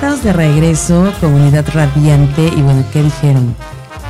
Estamos de regreso, comunidad radiante. Y bueno, ¿qué dijeron?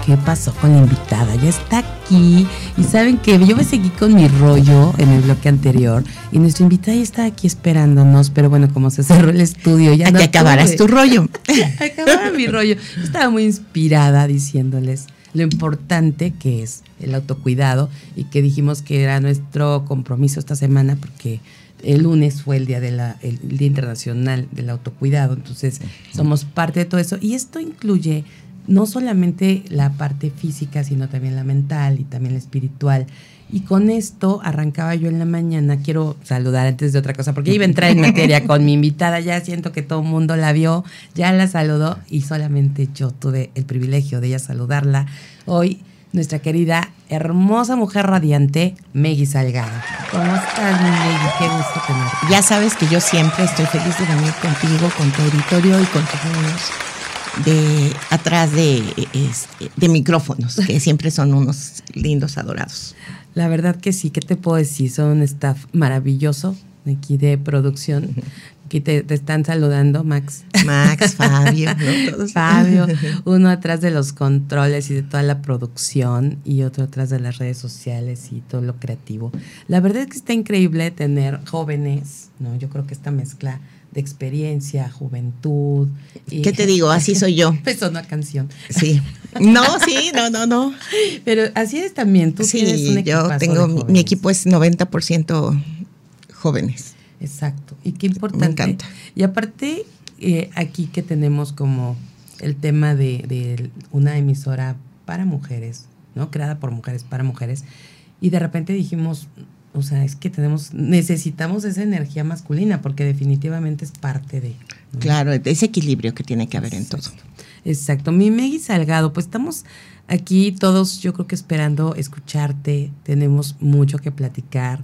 ¿Qué pasó con la invitada? Ya está aquí. Y saben que yo me seguí con mi rollo en el bloque anterior. Y nuestra invitada ya está aquí esperándonos. Pero bueno, como se cerró el estudio, ya A no que acabaras pude. tu rollo. Acabara mi rollo. Yo Estaba muy inspirada diciéndoles lo importante que es el autocuidado y que dijimos que era nuestro compromiso esta semana porque el lunes fue el día de la el día internacional del autocuidado, entonces somos parte de todo eso y esto incluye no solamente la parte física, sino también la mental y también la espiritual. Y con esto arrancaba yo en la mañana. Quiero saludar antes de otra cosa, porque iba a entrar en materia con mi invitada. Ya siento que todo el mundo la vio, ya la saludó y solamente yo tuve el privilegio de ella saludarla. Hoy, nuestra querida, hermosa mujer radiante, Meggy Salgado. ¿Cómo estás, Meggy? Qué gusto tenerte. Ya sabes que yo siempre estoy feliz de venir contigo, con tu auditorio y con tus niños de atrás de, de micrófonos, que siempre son unos lindos adorados. La verdad que sí, ¿qué te puedo decir? Son un staff maravilloso aquí de producción. Aquí te, te están saludando, Max. Max, Fabio, ¿no? Todos. Fabio, uno atrás de los controles y de toda la producción y otro atrás de las redes sociales y todo lo creativo. La verdad es que está increíble tener jóvenes, ¿no? Yo creo que esta mezcla de experiencia, juventud. y- ¿Qué te digo? Así soy yo. Empezó una canción. Sí. No, sí, no, no, no. Pero así es también. Tú tienes un Sí, yo tengo, mi, equipo es 90% jóvenes. Exacto. Y qué importante. Me encanta. Y aparte, eh, aquí que tenemos como el tema de, de una emisora para mujeres, ¿no? Creada por mujeres, para mujeres. Y de repente dijimos, o sea, es que tenemos, necesitamos esa energía masculina, porque definitivamente es parte de. ¿no? Claro, ese equilibrio que tiene que haber en todo. Exacto. Mi Meggy Salgado, pues estamos aquí todos, yo creo que esperando escucharte. Tenemos mucho que platicar.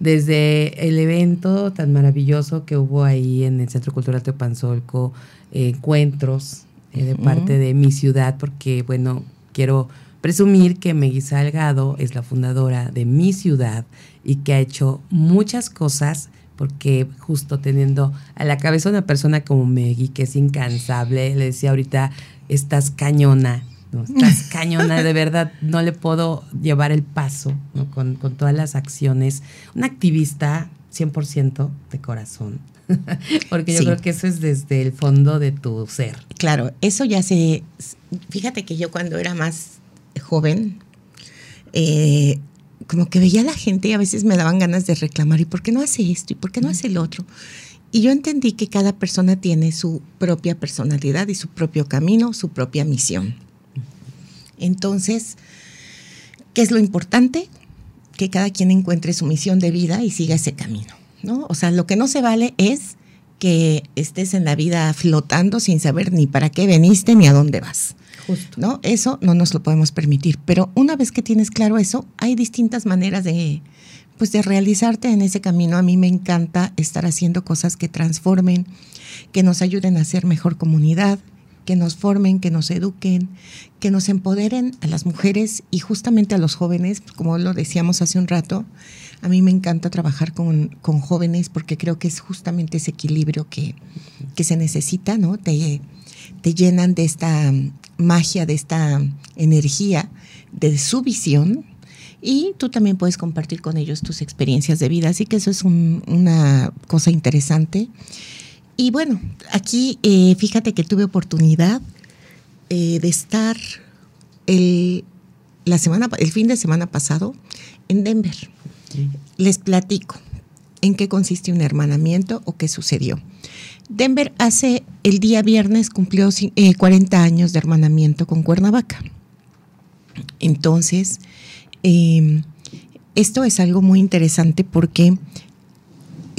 Desde el evento tan maravilloso que hubo ahí en el Centro Cultural Teopanzolco, eh, encuentros eh, de parte de mi ciudad, porque, bueno, quiero presumir que Meggy Salgado es la fundadora de mi ciudad y que ha hecho muchas cosas porque justo teniendo a la cabeza una persona como Meggy, que es incansable, le decía ahorita, estás cañona, ¿no? estás cañona, de verdad, no le puedo llevar el paso ¿no? con, con todas las acciones. Una activista 100% de corazón, porque yo Sí. creo que eso es desde el fondo de tu ser. Claro, eso ya se... Fíjate que yo cuando era más joven, eh, como que veía a la gente y a veces me daban ganas de reclamar, ¿y por qué no hace esto? ¿Y por qué no hace el otro? Y yo entendí que cada persona tiene su propia personalidad y su propio camino, su propia misión. Entonces, ¿qué es lo importante? Que cada quien encuentre su misión de vida y siga ese camino, ¿no? O sea, lo que no se vale es que estés en la vida flotando sin saber ni para qué veniste ni a dónde vas. Justo. ¿no? Eso no nos lo podemos permitir. Pero una vez que tienes claro eso, hay distintas maneras de, pues, de realizarte en ese camino. A mí me encanta estar haciendo cosas que transformen, que nos ayuden a ser mejor comunidad, que nos formen, que nos eduquen, que nos empoderen a las mujeres y justamente a los jóvenes, como lo decíamos hace un rato. A mí me encanta trabajar con, con jóvenes porque creo que es justamente ese equilibrio que, que se necesita, ¿no? Te, te llenan de esta magia, de esta energía, de su visión. Y tú también puedes compartir con ellos tus experiencias de vida. Así que eso es un- una cosa interesante. Y bueno, aquí eh, fíjate que tuve oportunidad eh, de estar el, la semana, el fin de semana pasado en Denver. Les platico en qué consiste un hermanamiento o qué sucedió. Denver hace el día viernes cumplió eh, 40 años de hermanamiento con Cuernavaca. Entonces, eh, esto es algo muy interesante porque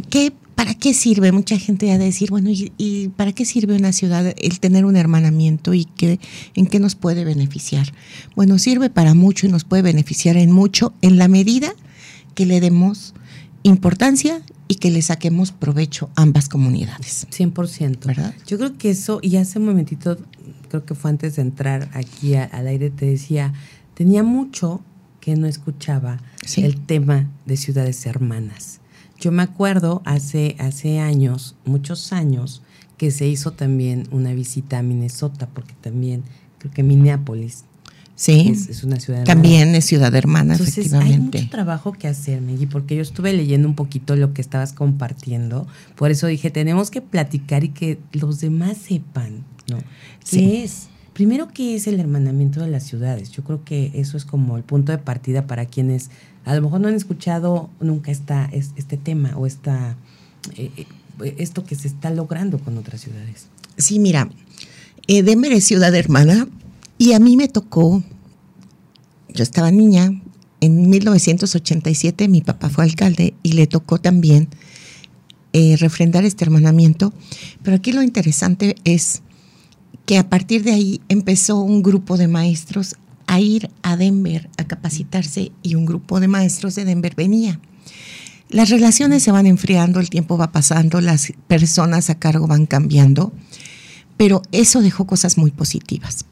¿qué ¿para qué sirve? Mucha gente ha de decir, bueno, ¿y, para qué sirve una ciudad el tener un hermanamiento y qué, en qué nos puede beneficiar? Bueno, sirve para mucho y nos puede beneficiar en mucho en la medida que le demos importancia y que le saquemos provecho a ambas comunidades. 100%. ¿Verdad? Yo creo que eso, y hace un momentito, creo que fue antes de entrar aquí al aire, te decía, tenía mucho que no escuchaba el tema de ciudades hermanas. Yo me acuerdo hace, hace años, muchos años, que se hizo también una visita a Minnesota, porque también creo que Minneapolis Sí, es, una ciudad También es ciudad hermana, Entonces, efectivamente. Hay mucho trabajo que hacer, Meggy, porque yo estuve leyendo un poquito lo que estabas compartiendo. Por eso dije, tenemos que platicar y que los demás sepan, ¿no? ¿Qué es? Primero, ¿qué es el hermanamiento de las ciudades? Yo creo que eso es como el punto de partida para quienes a lo mejor no han escuchado nunca esta, este tema o esta, eh, eh, esto que se está logrando con otras ciudades. Sí, mira, eh, Denver es ciudad hermana y a mí me tocó, yo estaba niña, en 1987 mi papá fue alcalde y le tocó también refrendar este hermanamiento, pero aquí lo interesante es que a partir de ahí empezó un grupo de maestros a ir a Denver a capacitarse y un grupo de maestros de Denver venía. Las relaciones se van enfriando, el tiempo va pasando, las personas a cargo van cambiando, pero eso dejó cosas muy positivas.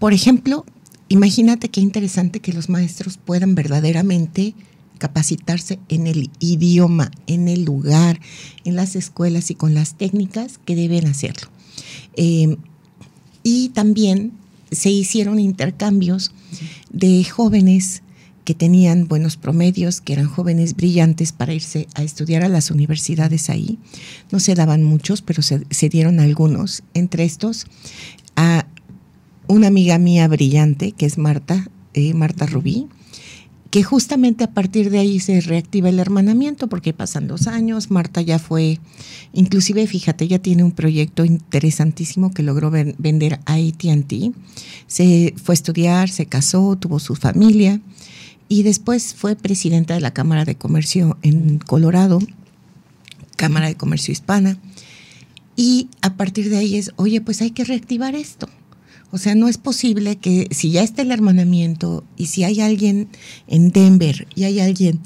Por ejemplo, imagínate qué interesante que los maestros puedan verdaderamente capacitarse en el idioma, en el lugar, en las escuelas y con las técnicas que deben hacerlo. Eh, y también se hicieron intercambios de jóvenes que tenían buenos promedios, que eran jóvenes brillantes para irse a estudiar a las universidades ahí. No se daban muchos, pero se, dieron algunos. Entre estos, a una amiga mía brillante, que es Marta, eh, Marta Rubí, que justamente a partir de ahí se reactiva el hermanamiento, porque pasan dos años, Marta ya fue, inclusive fíjate, ya tiene un proyecto interesantísimo que logró vender a ATT, se fue a estudiar, se casó, tuvo su familia y después fue presidenta de la Cámara de Comercio en Colorado, Cámara de Comercio Hispana, y a partir de ahí es, oye, pues hay que reactivar esto o sea, no es posible que si ya está el hermanamiento y si hay alguien en Denver y hay alguien,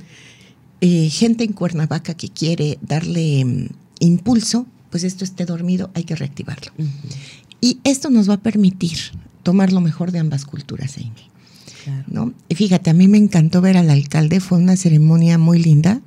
eh, gente en Cuernavaca que quiere darle mm, impulso, pues esto esté dormido, hay que reactivarlo. Y esto nos va a permitir tomar lo mejor de ambas culturas, Amy. ¿no? Y fíjate, a mí me encantó ver al alcalde, fue una ceremonia muy linda,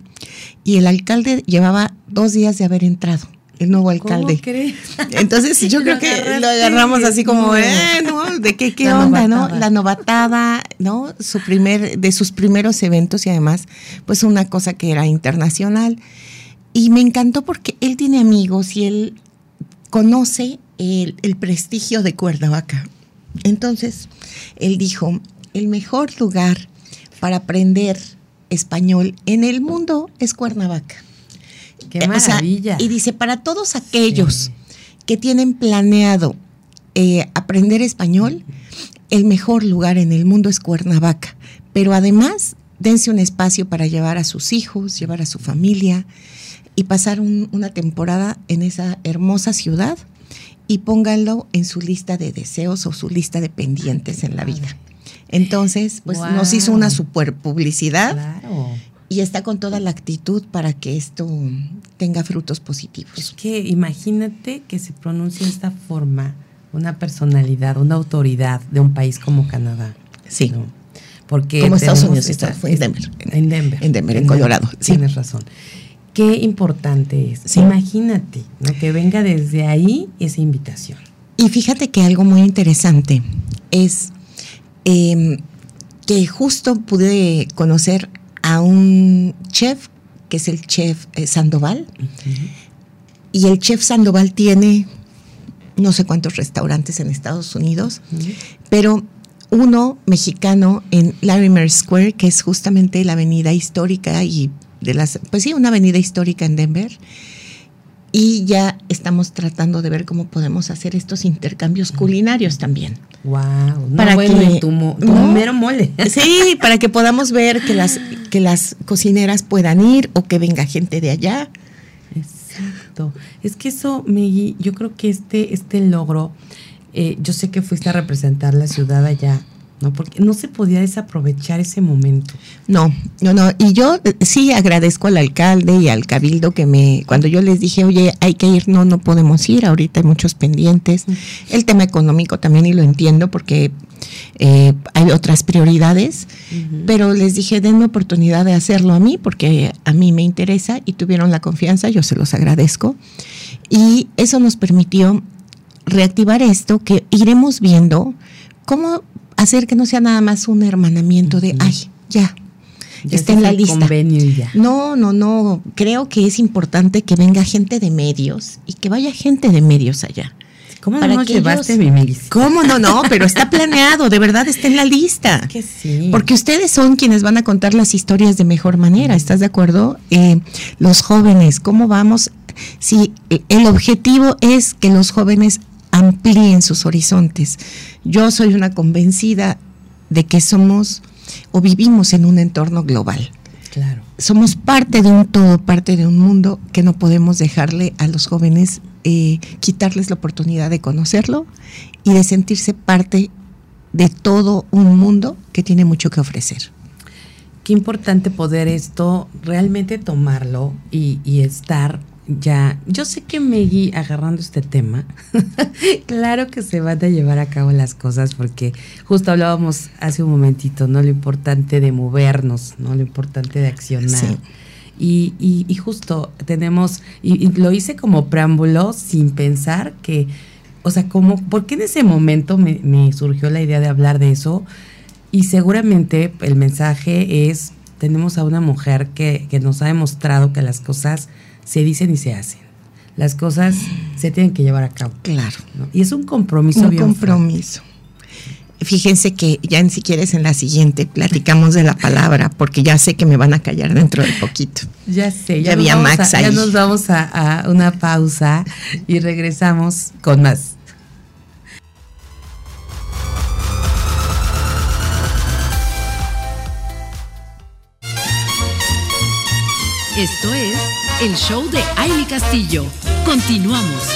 y el alcalde llevaba dos días de haber entrado el nuevo alcalde. crees? Entonces yo creo que lo agarramos así como, eh, ¿no? ¿De qué, qué onda, no? La novatada, ¿no? Su primer, de sus primeros eventos y además, pues una cosa que era internacional. Y me encantó porque él tiene amigos y él conoce el, el prestigio de Cuernavaca. Entonces, él dijo, el mejor lugar para aprender español en el mundo es Cuernavaca. Qué maravilla. y dice, para todos aquellos que tienen planeado eh, aprender español, el mejor lugar en el mundo es Cuernavaca. Pero además, dense un espacio para llevar a sus hijos, llevar a su familia y pasar una temporada en esa hermosa ciudad y pónganlo en su lista de deseos o su lista de pendientes en la vida. Entonces, pues nos hizo una super publicidad claro y está con toda la actitud para que esto tenga frutos positivos. Es que imagínate que se pronuncie de esta forma una personalidad, una autoridad de un país como Canadá. Sí. Porque como Estados Unidos, está, fue en Denver. En Denver. En Denver, en, Colorado. Tienes razón. Qué importante es. Imagínate que venga desde ahí esa invitación. Y fíjate que algo muy interesante es em, que justo pude conocer a un chef, que es el chef eh, Sandoval, y el chef Sandoval tiene no sé cuántos restaurantes en Estados Unidos, pero uno mexicano en Larimer Square, que es justamente la avenida histórica y de las, pues sí, una avenida histórica en Denver, y ya estamos tratando de ver cómo podemos hacer estos intercambios culinarios también. Wow, para que tu, mole. Sí, para que podamos ver que las que las cocineras puedan ir o que venga gente de allá. bonito. Es que eso, Meggy, yo creo que este, este logro, eh, yo sé que fuiste a representar la ciudad allá, ¿no? Porque no se podía desaprovechar ese momento. No, no, no. Y yo eh, sí agradezco al alcalde y al cabildo que me, cuando yo les dije, oye, hay que ir, no, no podemos ir, ahorita hay muchos pendientes. El tema económico también, y lo entiendo porque eh, hay otras prioridades, pero les dije, denme oportunidad de hacerlo a mí porque a mí me interesa y tuvieron la confianza, yo se los agradezco. Y eso nos permitió reactivar esto que iremos viendo cómo hacer que no sea nada más un hermanamiento de, ay, ya, está en la lista. No, no, no. Creo que es importante que venga gente de medios y que vaya gente de medios allá. ¿Cómo no llevaste mi ¿Cómo no? No, pero está planeado, de verdad está en la lista. Que sí. Porque ustedes son quienes van a contar las historias de mejor manera, ¿estás de acuerdo? Eh, los jóvenes, ¿cómo vamos? Si el objetivo es que los jóvenes amplíen sus horizontes. Yo soy una convencida de que somos o vivimos en un entorno global. Claro. Somos parte de un todo, parte de un mundo que no podemos dejarle a los jóvenes, eh, quitarles la oportunidad de conocerlo y de sentirse parte de todo un mundo que tiene mucho que ofrecer. Qué importante poder esto realmente tomarlo y, y estar ya, yo sé que Meggy, agarrando este tema, claro que se van a llevar a cabo las cosas porque justo hablábamos hace un momentito, ¿no? Lo importante de movernos, ¿no? Lo importante de accionar. Y, y, justo tenemos, y, lo hice como preámbulo sin pensar que, o sea, como, porque en ese momento me, me surgió la idea de hablar de eso? Y seguramente el mensaje es, tenemos a una mujer que, que nos ha demostrado que las cosas se dicen y se hacen. Las cosas se tienen que llevar a cabo. Claro. Y es un compromiso. Un compromiso. Fíjense que ya ni siquiera es en la siguiente, platicamos de la palabra, porque ya sé que me van a callar dentro de poquito. Ya sé, ya, había Max ahí. Ya nos vamos a una pausa y regresamos con más. Esto es el show de Aile Castillo. Continuamos.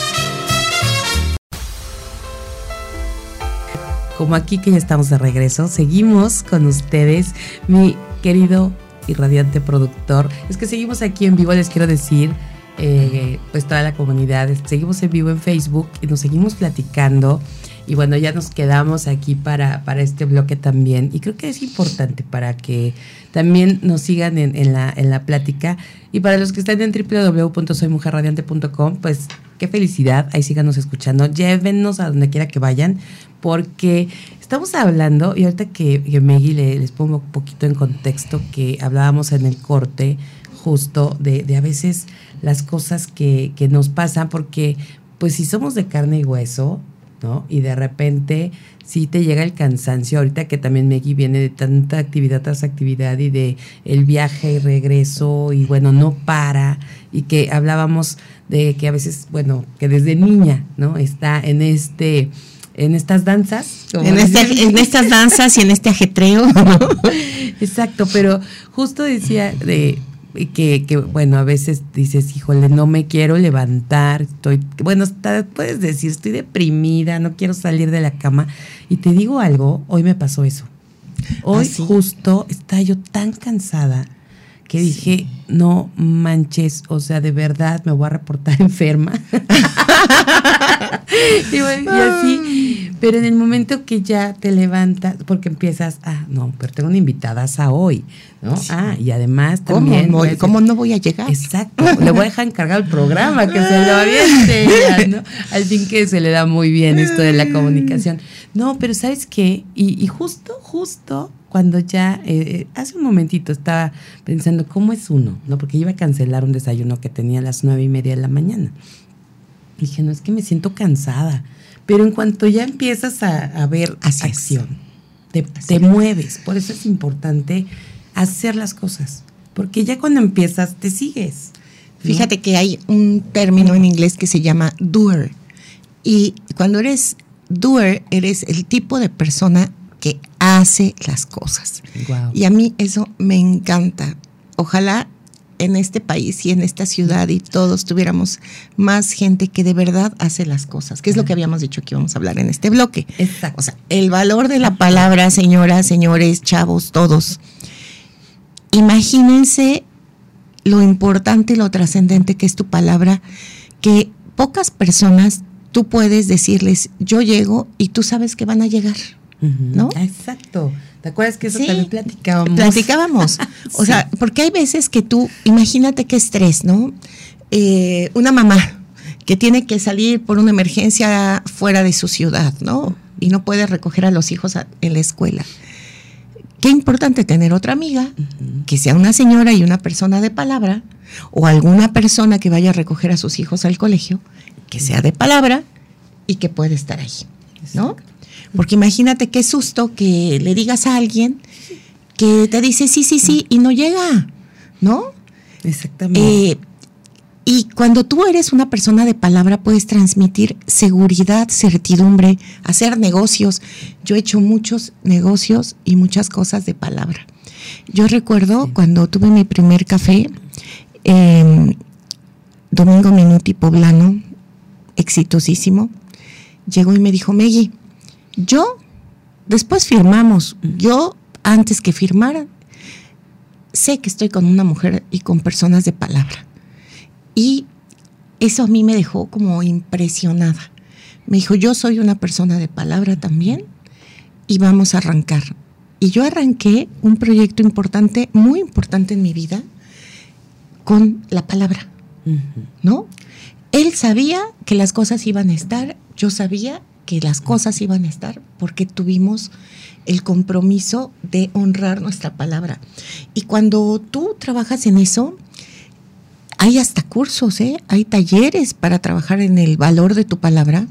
Como aquí que ya estamos de regreso, seguimos con ustedes, mi querido y radiante productor. Es que seguimos aquí en vivo, les quiero decir, eh, pues toda la comunidad, seguimos en vivo en Facebook y nos seguimos platicando. Y bueno, ya nos quedamos aquí para, para este bloque también. Y creo que es importante para que también nos sigan en, en, la, en la plática. Y para los que están en www.soymujerradiante.com, pues qué felicidad, ahí síganos escuchando, llévenos a donde quiera que vayan, porque estamos hablando, y ahorita que, que Meggy les pongo un poquito en contexto, que hablábamos en el corte justo de, de a veces las cosas que, que nos pasan, porque pues si somos de carne y hueso, ¿no? Y de repente sí te llega el cansancio, ahorita que también Meggy viene de tanta actividad tras actividad y de el viaje y regreso y bueno, no para y que hablábamos de que a veces, bueno, que desde niña, ¿no? Está en este en estas danzas. En, este, en, estas danzas y en este ajetreo. Exacto, pero justo decía de que, que, bueno, a veces dices, híjole, no me quiero levantar, estoy, bueno, puedes decir, estoy deprimida, no quiero salir de la cama. Y te digo algo, hoy me pasó eso. Hoy ¿Ah, justo estaba yo tan cansada que dije, no manches, o sea, de verdad me voy a reportar enferma. y, así, pero en el momento que ya te levantas, porque empiezas, ah, no, pero tengo una invitada a hoy, ¿no? Ah, y además también. ¿Cómo, no voy a llegar? Exacto, le voy a dejar encargar el programa, que se lo aviente, ¿no? Al fin que se le da muy bien esto de la comunicación. No, pero ¿sabes qué? Y, y justo, justo cuando ya eh, hace un momentito estaba pensando cómo es uno, ¿no? Porque iba a cancelar un desayuno que tenía a las nueve y media de la mañana. dije, no, es que me siento cansada. Pero en cuanto ya empiezas a, ver acción, te, te mueves. Por eso es importante hacer las cosas. Porque ya cuando empiezas, te sigues. Fíjate que hay un término en inglés que se llama doer. Y cuando eres doer, eres el tipo de persona hace las cosas. Y a mí eso me encanta. Ojalá en este país y en esta ciudad y todos tuviéramos más gente que de verdad hace las cosas, que es lo que habíamos dicho que íbamos a hablar en este bloque. Exacto. O sea, el valor de la palabra, señoras, señores, chavos, todos. Imagínense lo importante y lo trascendente que es tu palabra, que pocas personas tú puedes decirles, yo llego y tú sabes que van a llegar, ¿no? Exacto. ¿Te acuerdas que eso Sí, también platicábamos? Platicábamos. O Sí. sea, porque hay veces que tú, imagínate qué estrés, ¿no? Eh, una mamá que tiene que salir por una emergencia fuera de su ciudad, ¿no? Y no puede recoger a los hijos a- en la escuela. Qué importante tener otra amiga, que sea una señora y una persona de palabra, o alguna persona que vaya a recoger a sus hijos al colegio, que sea de palabra y que puede estar ahí, ¿no? Porque imagínate qué susto que le digas a alguien que te dice sí, sí, sí y no llega, ¿no? Exactamente. Eh, y cuando tú eres una persona de palabra puedes transmitir seguridad, certidumbre, hacer negocios. Yo he hecho muchos negocios y muchas cosas de palabra. Yo recuerdo cuando tuve mi primer café, eh, Domingo Minuti Poblano, exitosísimo, llegó y me dijo, Meggy, yo, después firmamos, yo antes que firmara, sé que estoy con una mujer y con personas de palabra. Y eso a mí me dejó como impresionada. Me dijo, yo soy una persona de palabra también y vamos a arrancar. Y yo arranqué un proyecto importante, muy importante en mi vida, con la palabra. ¿no? Él sabía que las cosas iban a estar, yo sabía que las cosas iban a estar porque tuvimos el compromiso de honrar nuestra palabra. Y cuando tú trabajas en eso, hay hasta cursos, ¿eh? hay talleres para trabajar en el valor de tu palabra.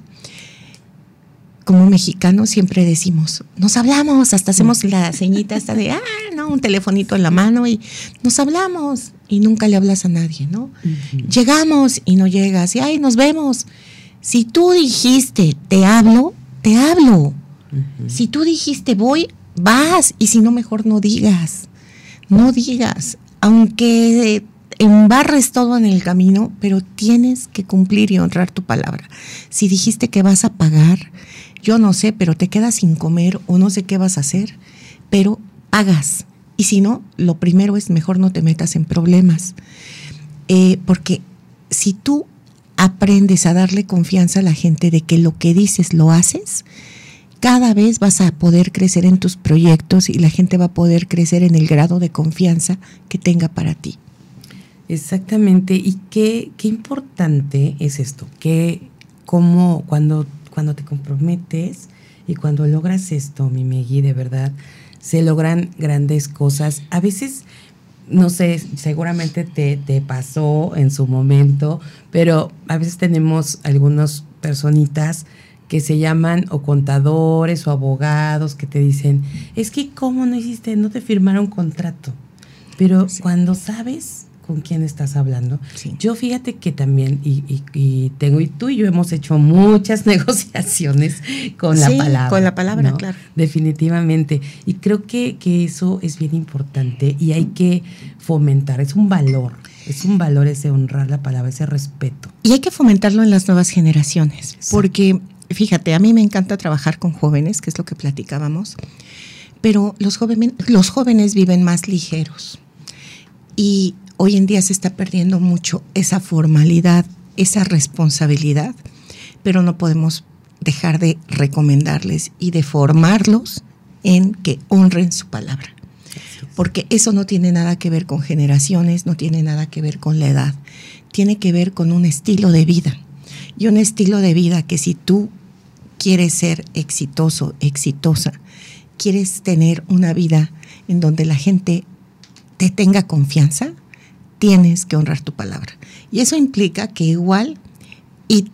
Como mexicanos siempre decimos, nos hablamos, hasta hacemos la ceñita esta de, ah, no, un telefonito en la mano y nos hablamos y nunca le hablas a nadie, ¿no? Llegamos y no llegas y, ay, nos vemos. Si tú dijiste, te hablo, te hablo. Si tú dijiste voy, vas. Y si no, mejor no digas. No digas. Aunque embarres todo en el camino, pero tienes que cumplir y honrar tu palabra. Si dijiste que vas a pagar, yo no sé, pero te quedas sin comer o no sé qué vas a hacer, pero hagas. Y si no, lo primero es mejor no te metas en problemas. Eh, porque si tú aprendes a darle confianza a la gente de que lo que dices lo haces, cada vez vas a poder crecer en tus proyectos y la gente va a poder crecer en el grado de confianza que tenga para ti. Exactamente. Y qué, qué importante es esto, que como cuando, cuando te comprometes y cuando logras esto, mi Megui, de verdad, se logran grandes cosas. A veces, no sé, seguramente te, te pasó en su momento, pero a veces tenemos algunas personitas que se llaman o contadores o abogados que te dicen, es que cómo no hiciste, no te firmaron contrato. Pero cuando sabes con quién estás hablando, Sí. yo fíjate que también, y, y- y tengo, y tú y yo hemos hecho muchas negociaciones con la palabra. con la palabra, ¿no? claro. Definitivamente. Y creo que, que eso es bien importante y hay que fomentar, es un valor, es un valor ese honrar la palabra, ese respeto. Y hay que fomentarlo en las nuevas generaciones, porque fíjate, a mí me encanta trabajar con jóvenes, que es lo que platicábamos, pero los jóvenes, los jóvenes viven más ligeros. Y hoy en día se está perdiendo mucho esa formalidad, esa responsabilidad, pero no podemos dejar de recomendarles y de formarlos en que honren su palabra. Porque eso no tiene nada que ver con generaciones, no tiene nada que ver con la edad, tiene que ver con un estilo de vida. Y un estilo de vida que si tú quieres ser exitoso, exitosa, quieres tener una vida en donde la gente te tenga confianza, tienes que honrar tu palabra. Y eso implica que igual, y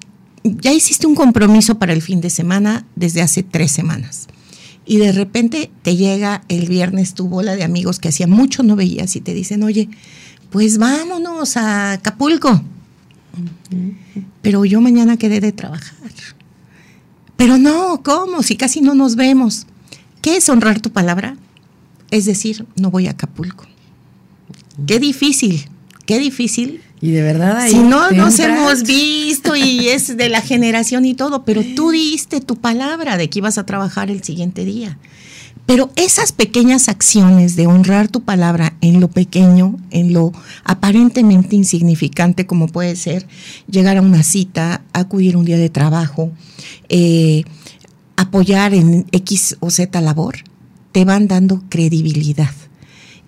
ya hiciste un compromiso para el fin de semana desde hace tres semanas. Y de repente te llega el viernes tu bola de amigos que hacía mucho no veías y te dicen, oye, pues vámonos a Acapulco. Pero yo mañana quedé de trabajar. Pero no, ¿cómo? Si casi no nos vemos. ¿Qué es honrar tu palabra? Es decir, no voy a Acapulco. Qué difícil, qué difícil. Y de verdad ahí Si no nos entras. hemos visto y es de la generación y todo, pero tú diste tu palabra de que ibas a trabajar el siguiente día. Pero esas pequeñas acciones de honrar tu palabra en lo pequeño, en lo aparentemente insignificante como puede ser llegar a una cita, acudir un día de trabajo, eh, apoyar en X o Z labor, te van dando credibilidad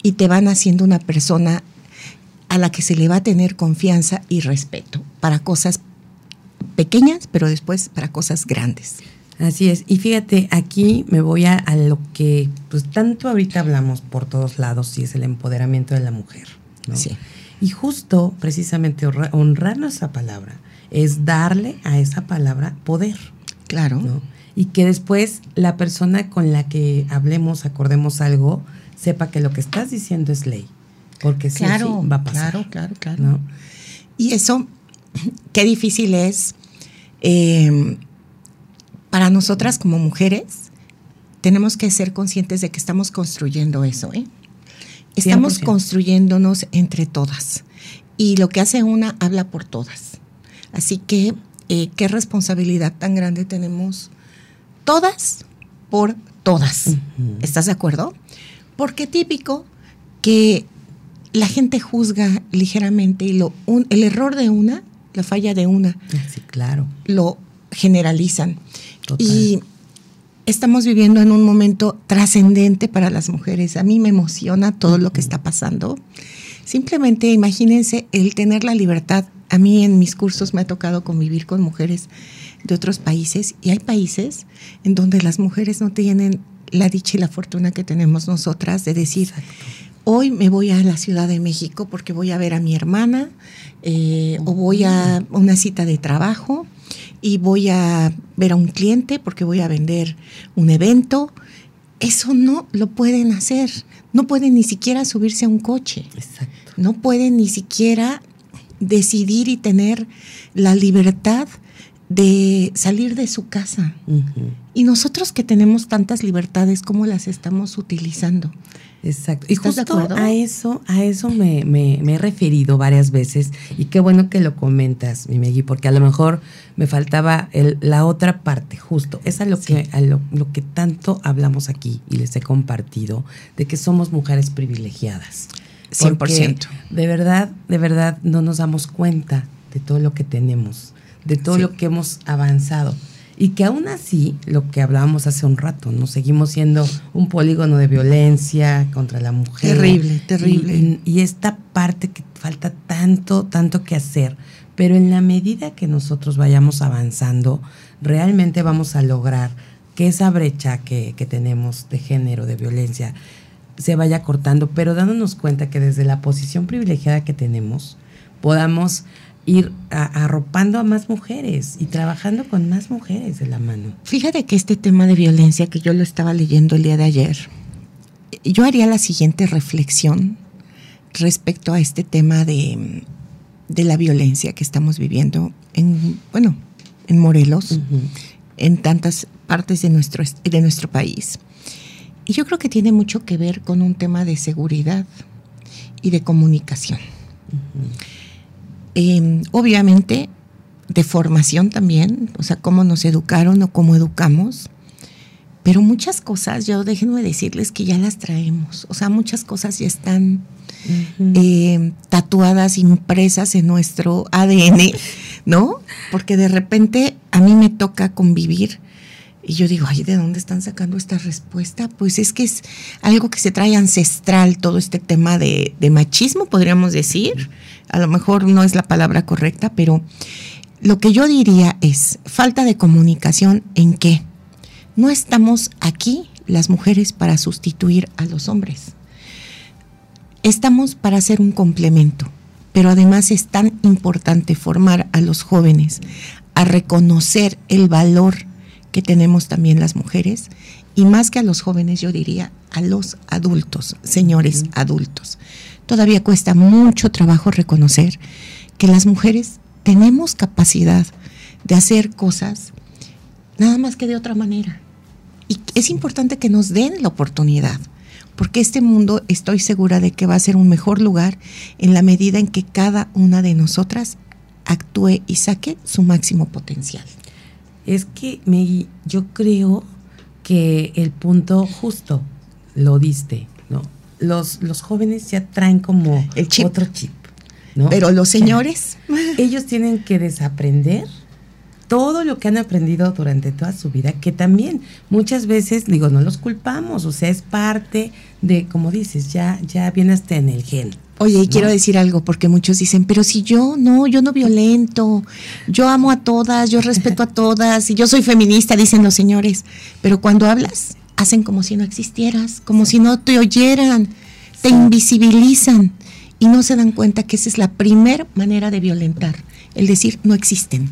y te van haciendo una persona a la que se le va a tener confianza y respeto para cosas pequeñas, pero después para cosas grandes. Así es. Y fíjate, aquí me voy a, a lo que pues tanto ahorita hablamos por todos lados y es el empoderamiento de la mujer. ¿no? Sí. Y justo, precisamente, honra- honrar nuestra palabra es darle a esa palabra poder. Claro. ¿no? Y que después la persona con la que hablemos, acordemos algo, sepa que lo que estás diciendo es ley. Porque sí, o Claro, sí va a pasar. claro, claro, claro. ¿no? Y eso, qué difícil es eh, para nosotras como mujeres. Tenemos que ser conscientes de que estamos construyendo eso, ¿eh? Estamos 100%. construyéndonos entre todas. Y lo que hace una habla por todas. Así que, eh, qué responsabilidad tan grande tenemos todas por todas. ¿Estás de acuerdo? Porque típico que la gente juzga ligeramente y lo, un- el error de una, la falla de una, Sí, claro. lo generalizan. Total. Y estamos viviendo en un momento trascendente para las mujeres. A mí me emociona todo lo que está pasando. Simplemente imagínense el tener la libertad. A mí en mis cursos me ha tocado convivir con mujeres de otros países y hay países en donde las mujeres no tienen la dicha y la fortuna que tenemos nosotras de decir, Exacto. Hoy me voy a la Ciudad de México porque voy a ver a mi hermana eh, o voy a una cita de trabajo y voy a ver a un cliente porque voy a vender un evento. Eso no lo pueden hacer. No pueden ni siquiera subirse a un coche. Exacto. No pueden ni siquiera decidir y tener la libertad de salir de su casa. Y nosotros que tenemos tantas libertades, ¿cómo las estamos utilizando? Exacto. Y ¿Estás de justo a eso, a eso me, me- me he referido varias veces. Y qué bueno que lo comentas, mi Megui, porque a lo mejor me faltaba el- la otra parte, justo. Es a lo Sí. que, a lo, lo que tanto hablamos aquí y les he compartido, de que somos mujeres privilegiadas. 100%. Porque De verdad, de verdad, no nos damos cuenta de todo lo que tenemos, de todo Sí. lo que hemos avanzado. Y que aún así, lo que hablábamos hace un rato, ¿no? Seguimos siendo un polígono de violencia contra la mujer. Terrible, terrible. Y, y- y esta parte que falta tanto, tanto que hacer. Pero en la medida que nosotros vayamos avanzando, realmente vamos a lograr que esa brecha que, que tenemos de género, de violencia, se vaya cortando, pero dándonos cuenta que desde la posición privilegiada que tenemos, podamos ir a- arropando a más mujeres y trabajando con más mujeres de la mano. Fíjate que este tema de violencia que yo lo estaba leyendo el día de ayer, yo haría la siguiente reflexión respecto a este tema de, de la violencia que estamos viviendo en, bueno, en Morelos, Ujú. en tantas partes de nuestro, est- de nuestro país. Y yo creo que tiene mucho que ver con un tema de seguridad y de comunicación. Eh, obviamente, de formación también, o sea, cómo nos educaron o cómo educamos. Pero muchas cosas, yo déjenme decirles que ya las traemos. O sea, muchas cosas ya están eh, tatuadas, impresas en nuestro ADN, ¿no? Porque de repente a mí me toca convivir y yo digo, ay, ¿de dónde están sacando esta respuesta? Pues es que es algo que se trae ancestral, todo este tema de, de machismo, podríamos decir. A lo mejor no es la palabra correcta, pero lo que yo diría es falta de comunicación en qué. No estamos aquí las mujeres para sustituir a los hombres estamos para hacer un complemento, pero además es tan importante formar a los jóvenes a reconocer el valor que tenemos también las mujeres y más que a los jóvenes yo diría a los adultos, señores adultos. Todavía cuesta mucho trabajo reconocer que las mujeres tenemos capacidad de hacer cosas nada más que de otra manera. Y es importante que nos den la oportunidad, porque este mundo estoy segura de que va a ser un mejor lugar en la medida en que cada una de nosotras actúe y saque su máximo potencial. Es que me, yo creo que el punto justo lo diste, ¿no? Los, los jóvenes ya traen como el chip. otro chip. Pero los señores. ellos tienen que desaprender todo lo que han aprendido durante toda su vida, que también muchas veces, digo, no los culpamos, o sea, es parte de, como dices, ya, ya viene hasta en el gen. Oye, y quiero decir algo, porque muchos dicen, pero si yo no, yo no violento, yo amo a todas, yo respeto a todas, y yo soy feminista, dicen los señores, pero cuando hablas, hacen como si no existieras, como si no te oyeran, te invisibilizan y no se dan cuenta que esa es la primer manera de violentar, el decir no existen.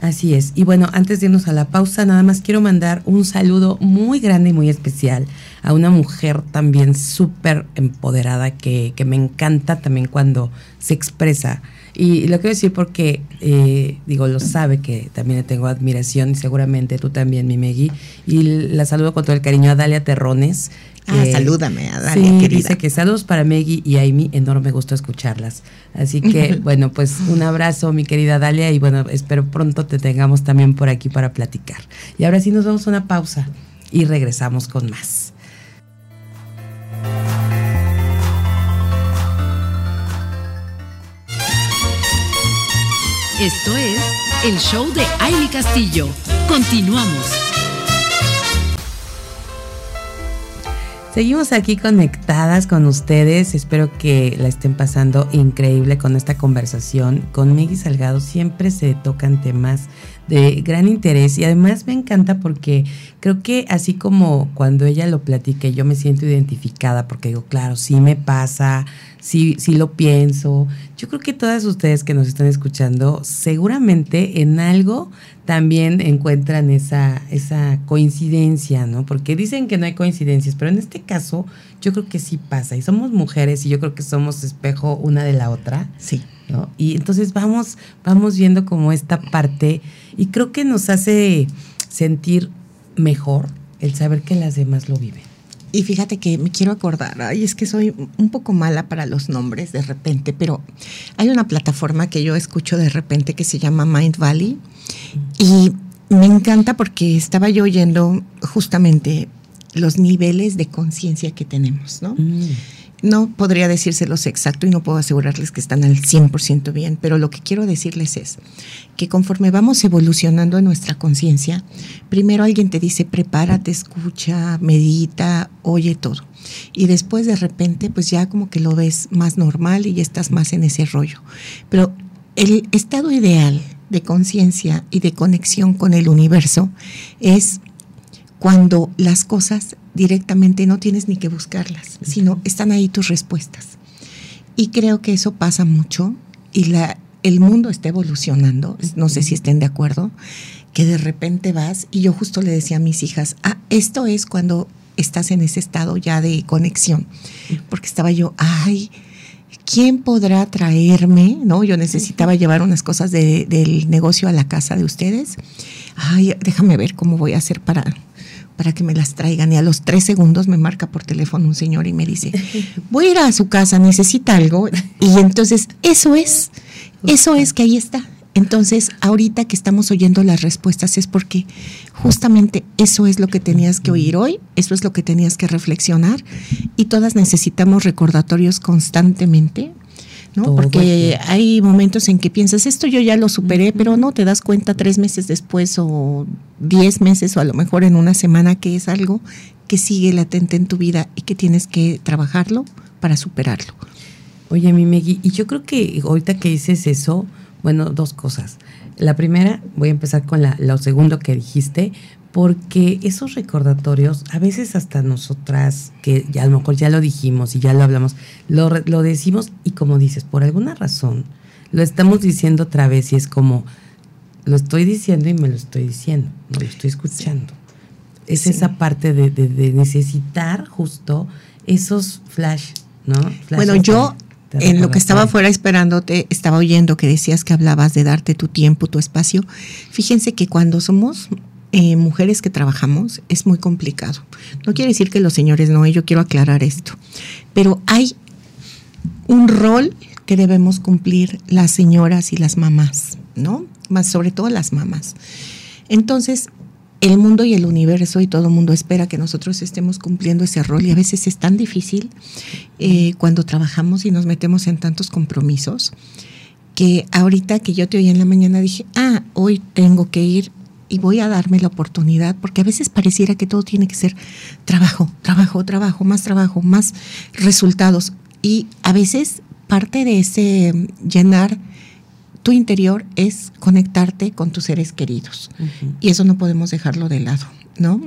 Así es. Y bueno, antes de irnos a la pausa, nada más quiero mandar un saludo muy grande y muy especial a una mujer también súper empoderada que, que, me encanta también cuando se expresa. Y lo quiero decir porque, eh, digo, lo sabe que también le tengo admiración y seguramente tú también, mi Megui. Y la saludo con todo el cariño a Dalia Terrones, Ah, salúdame a Dalia, sí, dice que saludos para Meggy y Amy, enorme gusto escucharlas. Así que, bueno, pues un abrazo, mi querida Dalia, y bueno, espero pronto te tengamos también por aquí para platicar. Y ahora sí nos vamos a una pausa y regresamos con más. Esto es el show de Aile Castillo. Continuamos. Seguimos aquí conectadas con ustedes. Espero que la estén pasando increíble con esta conversación. Con Miggy Salgado siempre se tocan temas de gran interés y además me encanta porque creo que así como cuando ella lo platica yo me siento identificada porque digo, claro, sí me pasa, sí, sí lo pienso. Yo creo que todas ustedes que nos están escuchando seguramente en algo también encuentran esa, esa coincidencia, ¿no? Porque dicen que no hay coincidencias, pero en este caso yo creo que sí pasa. Y somos mujeres y yo creo que somos espejo una de la otra. Sí. ¿no? Y entonces vamos, vamos viendo como esta parte y creo que nos hace sentir mejor el saber que las demás lo viven. Y fíjate que me quiero acordar, ay, es que soy un poco mala para los nombres de repente, pero hay una plataforma que yo escucho de repente que se llama Mind Valley y me encanta porque estaba yo oyendo justamente los niveles de conciencia que tenemos, ¿no? Mm. No podría decírselos exacto y no puedo asegurarles que están al 100% bien, pero lo que quiero decirles es que conforme vamos evolucionando en nuestra conciencia, primero alguien te dice, prepárate, escucha, medita, oye todo. Y después de repente, pues ya como que lo ves más normal y ya estás más en ese rollo. Pero el estado ideal de conciencia y de conexión con el universo es cuando las cosas directamente no tienes ni que buscarlas, sino están ahí tus respuestas. Y creo que eso pasa mucho y la, el mundo está evolucionando, no sé si estén de acuerdo, que de repente vas y yo justo le decía a mis hijas, ah, esto es cuando estás en ese estado ya de conexión, porque estaba yo, ay, ¿quién podrá traerme? ¿No? Yo necesitaba llevar unas cosas del negocio a la casa de ustedes. Ay, déjame ver cómo voy a hacer para, para que me las traigan. Y a los tres segundos me marca por teléfono un señor y me dice, voy a ir a su casa, necesita algo. Y entonces, eso es, eso es que ahí está. Entonces, ahorita que estamos oyendo las respuestas es porque justamente eso es lo que tenías que oír hoy, eso es lo que tenías que reflexionar y todas necesitamos recordatorios constantemente ¿no? Porque hay momentos en que piensas, esto yo ya lo superé, pero no te das cuenta tres meses después o diez meses o a lo mejor en una semana que es algo que sigue latente en tu vida y que tienes que trabajarlo para superarlo. Oye, mi Megui, y yo creo que ahorita que dices eso, bueno, dos cosas. La primera, voy a empezar con la, lo segundo que dijiste, porque esos recordatorios, a veces hasta nosotras, que ya a lo mejor ya lo dijimos y ya lo hablamos, lo, lo decimos y como dices, por alguna razón, lo estamos diciendo otra vez y es como, lo estoy diciendo y me lo estoy diciendo, no lo estoy escuchando. Es esa parte de, de, necesitar justo esos flash, ¿no? bueno, yo en lo que estaba fuera esperándote, estaba oyendo que decías que hablabas de darte tu tiempo, tu espacio. Fíjense que cuando somos eh, mujeres que trabajamos es muy complicado. No quiere decir que los señores no, yo quiero aclarar esto, pero hay un rol que debemos cumplir las señoras y las mamás, ¿no? Más sobre todo las mamás. Entonces, el mundo y el universo y todo el mundo espera que nosotros estemos cumpliendo ese rol y a veces es tan difícil eh, cuando trabajamos y nos metemos en tantos compromisos que ahorita que yo te oí en la mañana dije, ah, hoy tengo que ir y voy a darme la oportunidad, porque a veces pareciera que todo tiene que ser trabajo, trabajo, trabajo, más trabajo, más resultados. Y a veces parte de ese llenar tu interior es conectarte con tus seres queridos. Y eso no podemos dejarlo de lado, ¿no?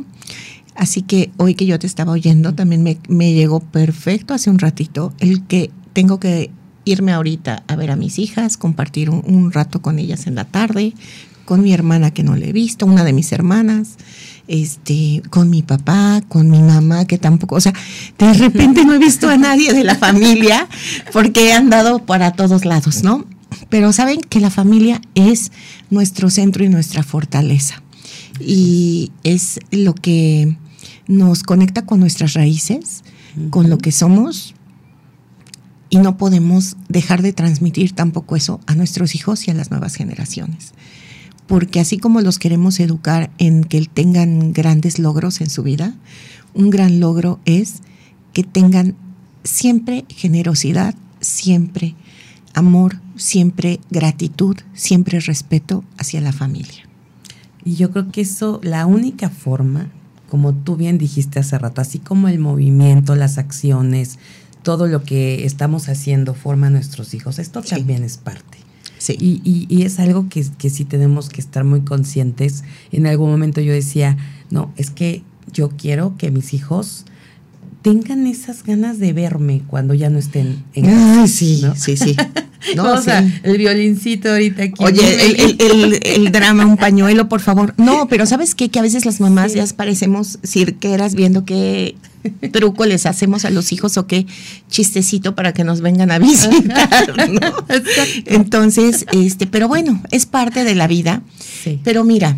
Así que hoy que yo te estaba oyendo, también me, llegó perfecto hace un ratito el que tengo que irme ahorita a ver a mis hijas, compartir un rato con ellas en la tarde, con mi hermana que no le he visto, una de mis hermanas, este, con mi papá, con mi mamá, que tampoco, o sea, de repente no he visto a nadie de la familia porque he andado para todos lados, ¿no? Pero saben que la familia es nuestro centro y nuestra fortaleza. Y es lo que nos conecta con nuestras raíces, con lo que somos, y no podemos dejar de transmitir tampoco eso a nuestros hijos y a las nuevas generaciones porque así como los queremos educar en que tengan grandes logros en su vida, un gran logro es que tengan siempre generosidad, siempre amor, siempre gratitud, siempre respeto hacia la familia. Y yo creo que eso, la única forma, como tú bien dijiste hace rato, así como el movimiento, las acciones, todo lo que estamos haciendo forma a nuestros hijos, esto también es parte. Y, es algo que, que sí tenemos que estar muy conscientes. En algún momento yo decía, no, es que yo quiero que mis hijos tengan esas ganas de verme cuando ya no estén en Ay, sí, sí, sí. No, o sea, el violincito ahorita aquí. Oye, el, drama, un pañuelo, por favor. No, pero ¿sabes qué? Que a veces las mamás ya parecemos cirqueras viendo qué truco les hacemos a los hijos o qué chistecito para que nos vengan a visitar, Entonces, este, pero bueno, es parte de la vida. Pero mira,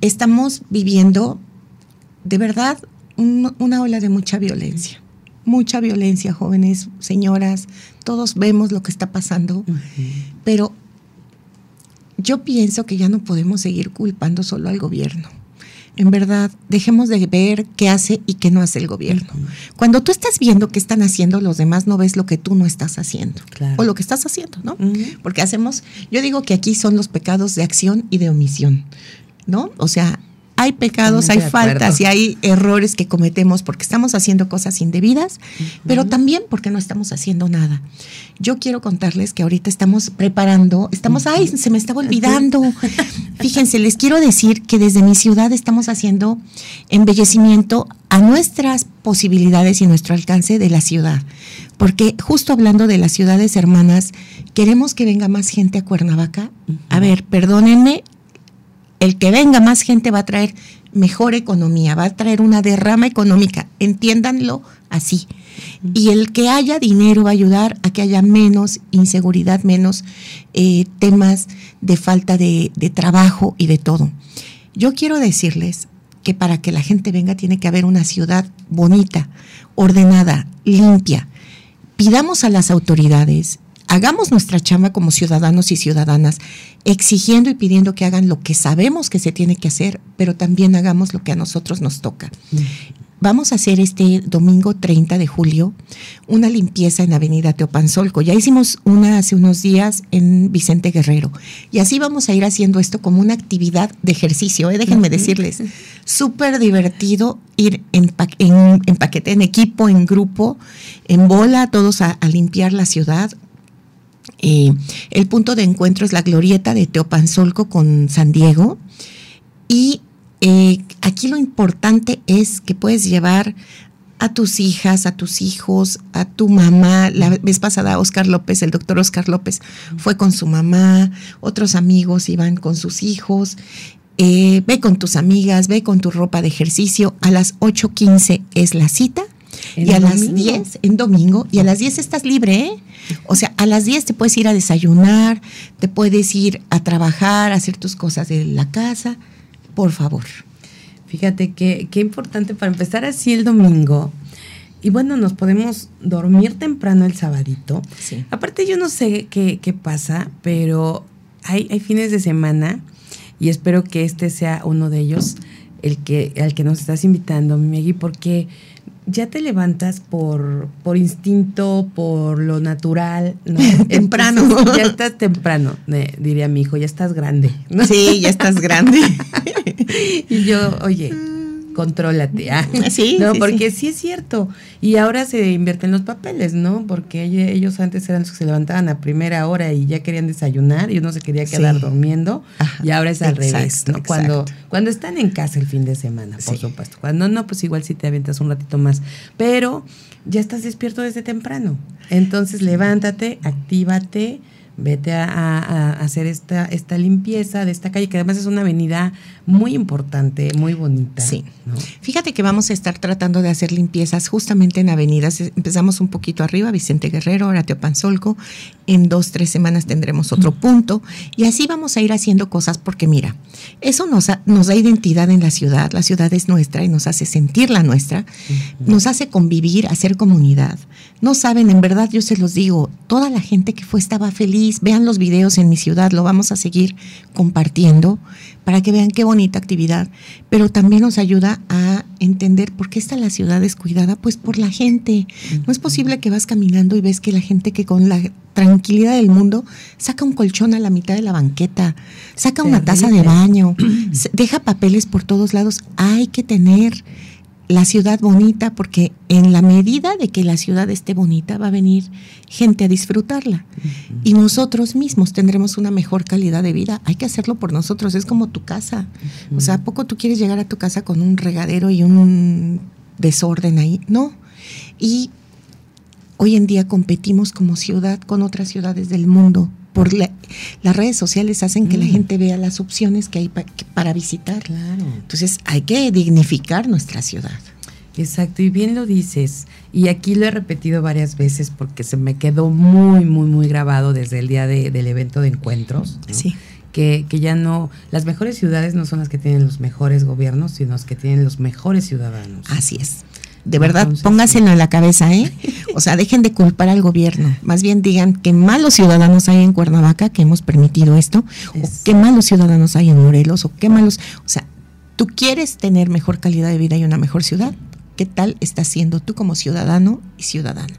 estamos viviendo de verdad una ola de mucha violencia mucha violencia, jóvenes, señoras, todos vemos lo que está pasando, pero yo pienso que ya no podemos seguir culpando solo al gobierno. En verdad, dejemos de ver qué hace y qué no hace el gobierno. Cuando tú estás viendo qué están haciendo los demás, no ves lo que tú no estás haciendo. O lo que estás haciendo, ¿no? Porque hacemos, yo digo que aquí son los pecados de acción y de omisión, ¿no? O sea, hay pecados, hay faltas y hay errores que cometemos porque estamos haciendo cosas indebidas, pero también porque no estamos haciendo nada. Yo quiero contarles que ahorita estamos preparando, estamos, ay, se me estaba olvidando. Fíjense, les quiero decir que desde mi ciudad estamos haciendo embellecimiento a nuestras posibilidades y nuestro alcance de la ciudad. Porque justo hablando de las ciudades hermanas, queremos que venga más gente a Cuernavaca. A ver, perdónenme, el que venga más gente va a traer mejor economía, va a traer una derrama económica, entiéndanlo así. Y el que haya dinero va a ayudar a que haya menos inseguridad, menos eh, temas de falta de, de trabajo y de todo. Yo quiero decirles que para que la gente venga tiene que haber una ciudad bonita, ordenada, limpia. Pidamos a las autoridades hagamos nuestra chamba como ciudadanos y ciudadanas, exigiendo y pidiendo que hagan lo que sabemos que se tiene que hacer, pero también hagamos lo que a nosotros nos toca. Mm. Vamos a hacer este domingo 30 de julio una limpieza en Avenida Teopanzolco. Ya hicimos una hace unos días en Vicente Guerrero. Y así vamos a ir haciendo esto como una actividad de ejercicio. ¿eh? Déjenme decirles, súper divertido ir en, paquete, en equipo, en grupo, en bola, todos a limpiar la ciudad el punto de encuentro es la glorieta de Teopanzolco con San Diego. Y eh, aquí lo importante es que puedes llevar a tus hijas, a tus hijos, a tu mamá. La vez pasada, Oscar López, el doctor Oscar López, fue con su mamá, otros amigos iban con sus hijos. Eh, ve con tus amigas, ve con tu ropa de ejercicio. A las 8.15 es la cita. Y a las 10 en domingo, y a las 10 estás libre, ¿eh? O sea, a las 10 te puedes ir a desayunar, te puedes ir a trabajar, a hacer tus cosas de la casa, por favor. Fíjate que qué importante para empezar así el domingo. Y bueno, nos podemos dormir temprano el sabadito. Sí. Aparte, yo no sé qué, qué pasa, pero hay, hay fines de semana y espero que este sea uno de ellos, el que, al que nos estás invitando, mi Megui, porque ya te levantas por, por instinto, por lo natural. ¿no? Temprano. Entonces, ya estás temprano, eh, diría mi hijo, ya estás grande. ¿no? Sí, ya estás grande. y yo, oye, contrólate. ah. Sí, No, sí, porque sí. es cierto. Y ahora se invierten los papeles, ¿no? Porque ell- ellos antes eran los que se levantaban a primera hora y ya querían desayunar y uno se quería quedar durmiendo. Ajá, Y ahora es al exacto, revés, ¿no? Cuando, exacto. cuando están en casa el fin de semana, por supuesto. Cuando no, pues igual sí te avientas un ratito más. Pero ya estás despierto desde temprano. Entonces levántate, actívate, vete a, hacer esta, esta limpieza de esta calle, que además es una avenida muy importante, muy bonita. Sí. ¿no? Fíjate que vamos a estar tratando de hacer limpiezas justamente en avenidas. Empezamos un poquito arriba, Vicente Guerrero, ahora Teopanzolco. En dos, tres semanas tendremos otro punto. Y así vamos a ir haciendo cosas porque mira, eso nos, ha- nos da identidad en la ciudad. La ciudad es nuestra y nos hace sentir la nuestra. Nos hace convivir, hacer comunidad. No saben, en verdad yo se los digo, toda la gente que fue estaba feliz. Vean los videos en mi ciudad, lo vamos a seguir compartiendo para que vean qué bonita actividad, pero también nos ayuda a entender por qué está la ciudad descuidada, pues por la gente. No es posible que vas caminando y ves que la gente que con la tranquilidad del mundo saca un colchón a la mitad de la banqueta, saca una taza de baño, deja papeles por todos lados. Hay que tener la ciudad bonita porque en la medida de que la ciudad esté bonita va a venir gente a disfrutarla y nosotros mismos tendremos una mejor calidad de vida. Hay que hacerlo por nosotros, es como tu casa. O sea, ¿a poco tú quieres llegar a tu casa con un regadero y un desorden ahí? No. Y hoy en día competimos como ciudad con otras ciudades del mundo. Por la- las redes sociales hacen que la Mm. gente vea las opciones que hay pa- que- para visitar. Claro. Entonces hay que dignificar nuestra ciudad. Exacto, y bien lo dices. Y aquí lo he repetido varias veces porque se me quedó muy, muy, muy grabado desde el día de- del evento de encuentros. ¿no? Sí. Que, que ya no, las mejores ciudades no son las que tienen los mejores gobiernos, sino las que tienen los mejores ciudadanos. Así es. De verdad, Entonces, póngaselo en la cabeza, ¿eh? O sea, dejen de culpar al gobierno. Más bien digan qué malos ciudadanos hay en Cuernavaca que hemos permitido esto, o qué malos ciudadanos hay en Morelos, o qué malos. O sea, tú quieres tener mejor calidad de vida y una mejor ciudad. ¿Qué tal estás siendo tú como ciudadano y ciudadana?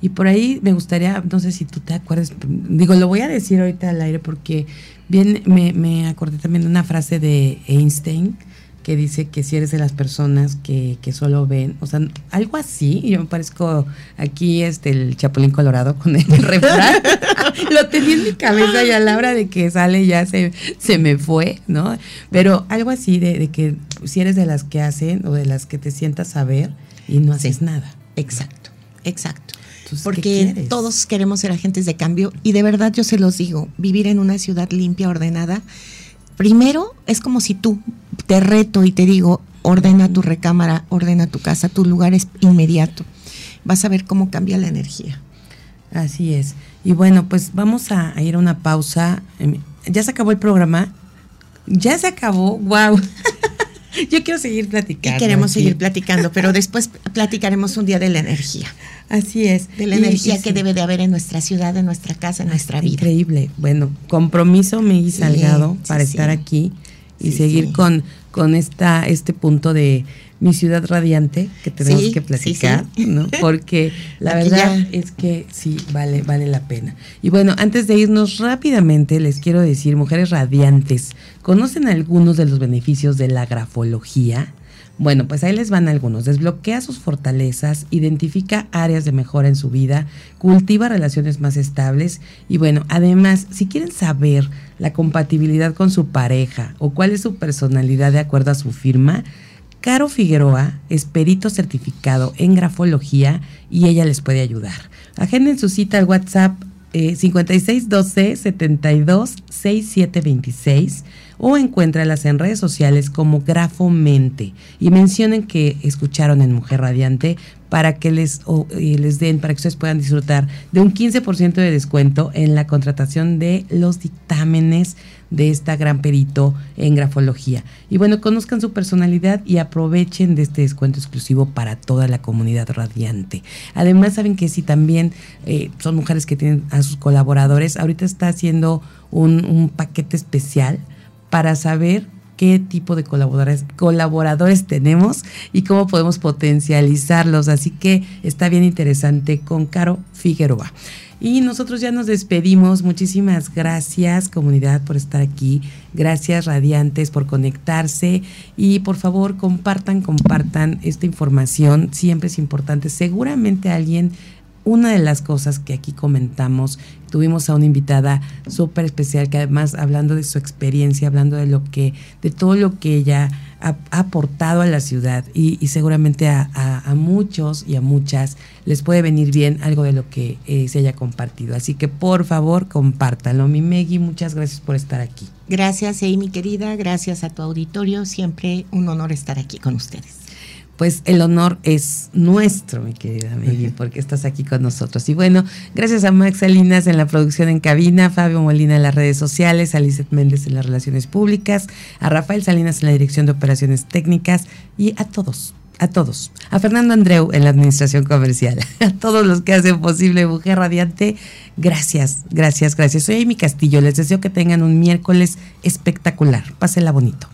Y por ahí me gustaría, no sé si tú te acuerdas, digo, lo voy a decir ahorita al aire porque bien me, me acordé también de una frase de Einstein que dice que si eres de las personas que, que solo ven, o sea, algo así, yo me parezco aquí este el Chapulín Colorado con el refrán, lo tenía en mi cabeza y a la hora de que sale ya se, se me fue, ¿no? Pero algo así de, de que si eres de las que hacen o de las que te sientas a ver y no haces Sí. nada. Exacto, exacto. Entonces, ¿qué Porque todos queremos ser agentes de cambio y de verdad yo se los digo, vivir en una ciudad limpia, ordenada, primero es como si tú te reto y te digo, ordena tu recámara, ordena tu casa, tu lugar es inmediato. Vas a ver cómo cambia la energía. Así es. Y bueno, pues vamos a, ir a una pausa. Em, Ya se acabó el programa. Ya se acabó. Wow. Yo quiero seguir Y platicando. queremos aquí. seguir platicando, pero después platicaremos un día de la energía, Así es. de la Y- energía y que sí. debe de haber en nuestra ciudad, en nuestra casa, en nuestra vida. Increíble. Bueno, compromiso, Miguel Salgado, sí, para sí. estar aquí y Sí, seguir sí. con, con esta, este punto de mi ciudad radiante que tenemos Sí, que platicar. ¿no? Porque la Aquí verdad ya. es que sí, vale, vale la pena. Y bueno, antes de irnos rápidamente, les quiero decir, mujeres radiantes, ¿conocen algunos de los beneficios de la grafología? Bueno, pues ahí les van algunos. Desbloquea sus fortalezas, identifica áreas de mejora en su vida, cultiva relaciones más estables y bueno, además, si quieren saber la compatibilidad con su pareja o cuál es su personalidad de acuerdo a su firma, Caro Figueroa es perito certificado en grafología y ella les puede ayudar. Agenden su cita al WhatsApp eh, 5612 72 6726 o encuéntralas en redes sociales como Grafomente y mencionen que escucharon en Mujer Radiante para que les, les den, para que ustedes puedan disfrutar de un 15% de descuento en la contratación de los dictámenes de esta gran perito en grafología. Y bueno, conozcan su personalidad y aprovechen de este descuento exclusivo para toda la comunidad radiante. Además, saben que si también eh, son mujeres que tienen a sus colaboradores, ahorita está haciendo un paquete especial para saber qué tipo de colaboradores, colaboradores tenemos y cómo podemos potencializarlos. Así que está bien interesante con Caro Figueroa. Y nosotros ya nos despedimos. Muchísimas gracias comunidad por estar aquí. Gracias radiantes por conectarse. Y por favor compartan, compartan esta información. Siempre es importante. Seguramente alguien una de las cosas que aquí comentamos, tuvimos a una invitada súper especial que además hablando de su experiencia, hablando de lo que, de todo lo que ella ha, aportado a la ciudad y, seguramente a, muchos y a muchas les puede venir bien algo de lo que eh, se haya compartido. Así que por favor compártalo. Mi Meggy, muchas gracias por estar aquí. Gracias, Amy querida, gracias a tu auditorio, siempre un honor estar aquí con ustedes pues el honor es nuestro, mi querida Miguel, porque estás aquí con nosotros. Y bueno, gracias a Max Salinas en la producción en cabina, Fabio Molina en las redes sociales, a Lizeth Méndez en las relaciones públicas, a Rafael Salinas en la dirección de operaciones técnicas y a todos, a todos, a Fernando Andreu en la administración comercial, a todos los que hacen posible Mujer Radiante, gracias, gracias, gracias. Soy Amy Castillo, les deseo que tengan un miércoles espectacular. Pásenla bonito.